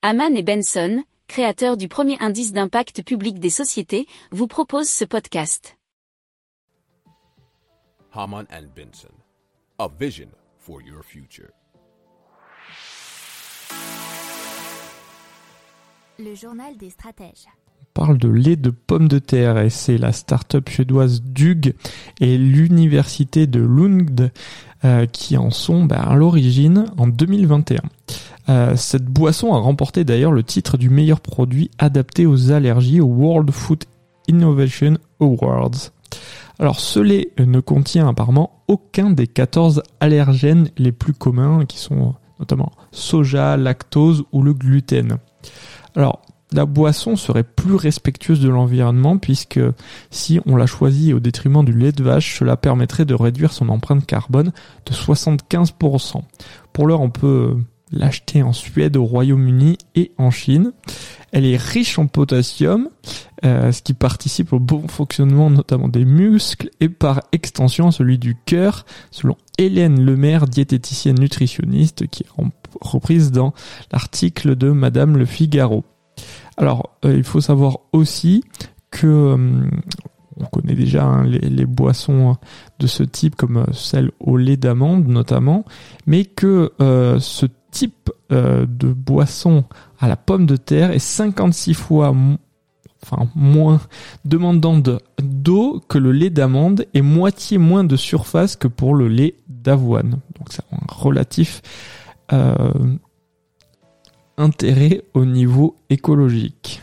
Haman et Benson, créateurs du premier indice d'impact public des sociétés, vous proposent ce podcast. Haman and Benson, a vision for your future. Le journal des stratèges. On parle de lait de pommes de terre et c'est la start-up suédoise Dug et l'université de Lund euh, qui en sont ben, à l'origine en 2021. Euh, cette boisson a remporté d'ailleurs le titre du meilleur produit adapté aux allergies au World Food Innovation Awards. Alors ce lait ne contient apparemment aucun des 14 allergènes les plus communs qui sont notamment soja, lactose ou le gluten. Alors la boisson serait plus respectueuse de l'environnement puisque si on la choisit au détriment du lait de vache, cela permettrait de réduire son empreinte carbone de 75%. Pour l'heure, on peut l'acheter en Suède, au Royaume-Uni et en Chine. Elle est riche en potassium, euh, ce qui participe au bon fonctionnement notamment des muscles et par extension celui du cœur, selon Hélène Lemaire, diététicienne nutritionniste, qui est reprise dans l'article de Madame Le Figaro. Alors, euh, il faut savoir aussi que euh, on connaît déjà hein, les, boissons de ce type comme celle au lait d'amande notamment, mais que ce type euh, de boisson à la pomme de terre est 56 fois enfin, moins demandant d'eau que le lait d'amande et moitié moins de surface que pour le lait d'avoine. Donc c'est un relatif euh, intérêt au niveau écologique.